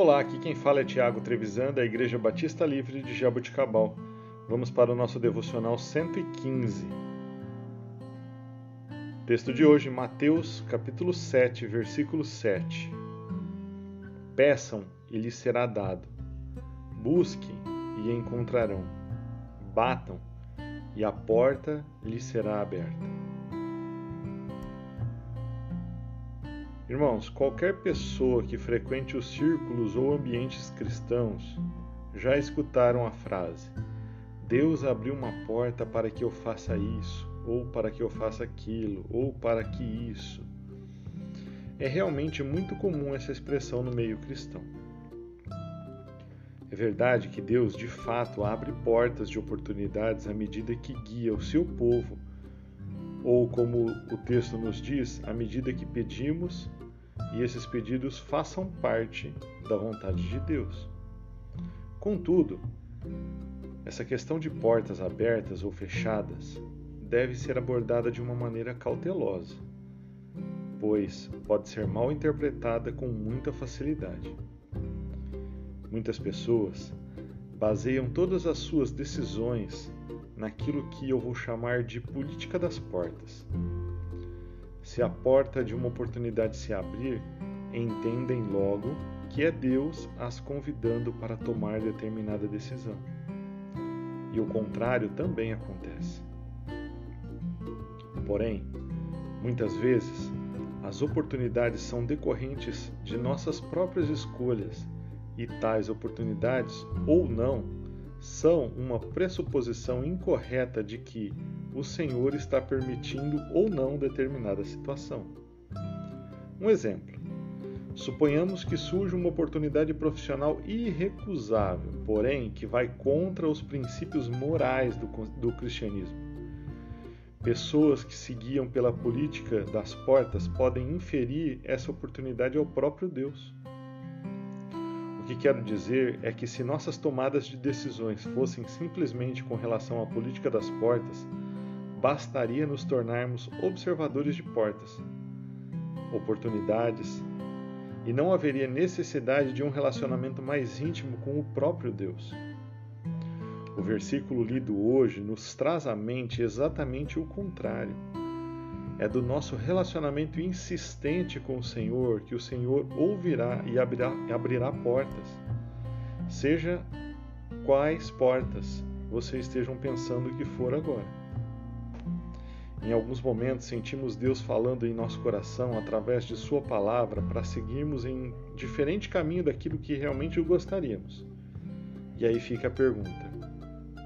Olá, aqui quem fala é Tiago Trevisan, da Igreja Batista Livre de Jaboticabal. Vamos para o nosso devocional 115. Texto de hoje, Mateus, capítulo 7, versículo 7. Peçam e lhes será dado. Busquem e encontrarão. Batam e a porta lhes será aberta. Irmãos, qualquer pessoa que frequente os círculos ou ambientes cristãos já escutaram a frase: Deus abriu uma porta para que eu faça isso, ou para que eu faça aquilo, ou para que isso. É realmente muito comum essa expressão no meio cristão. É verdade que Deus, de fato, abre portas de oportunidades à medida que guia o seu povo, ou como o texto nos diz, à medida que pedimos e esses pedidos façam parte da vontade de Deus. Contudo, essa questão de portas abertas ou fechadas deve ser abordada de uma maneira cautelosa, pois pode ser mal interpretada com muita facilidade. Muitas pessoas baseiam todas as suas decisões naquilo que eu vou chamar de política das portas se a porta de uma oportunidade se abrir, entendem logo que é Deus as convidando para tomar determinada decisão. E o contrário também acontece. Porém, muitas vezes, as oportunidades são decorrentes de nossas próprias escolhas, e tais oportunidades, ou não, são uma pressuposição incorreta de que o Senhor está permitindo ou não determinada situação. Um exemplo: suponhamos que surge uma oportunidade profissional irrecusável, porém que vai contra os princípios morais do, do cristianismo. Pessoas que se guiam pela política das portas podem inferir essa oportunidade ao próprio Deus. Que quero dizer é que se nossas tomadas de decisões fossem simplesmente com relação à política das portas, bastaria nos tornarmos observadores de portas, oportunidades, e não haveria necessidade de um relacionamento mais íntimo com o próprio Deus. O versículo lido hoje nos traz à mente exatamente o contrário. É do nosso relacionamento insistente com o Senhor que o Senhor ouvirá e abrirá, abrirá portas. Seja quais portas vocês estejam pensando que for agora. Em alguns momentos sentimos Deus falando em nosso coração através de Sua palavra para seguirmos em diferente caminho daquilo que realmente gostaríamos. E aí fica a pergunta: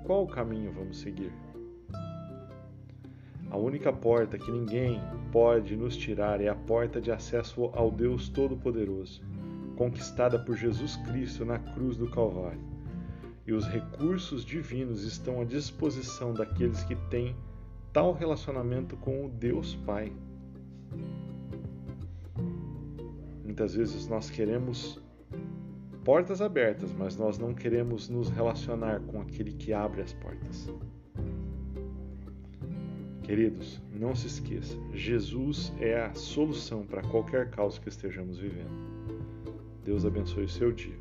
qual caminho vamos seguir? A única porta que ninguém pode nos tirar é a porta de acesso ao Deus Todo-Poderoso, conquistada por Jesus Cristo na cruz do Calvário. E os recursos divinos estão à disposição daqueles que têm tal relacionamento com o Deus Pai. Muitas vezes nós queremos portas abertas, mas nós não queremos nos relacionar com aquele que abre as portas. Queridos, não se esqueça, Jesus é a solução para qualquer caos que estejamos vivendo. Deus abençoe o seu dia.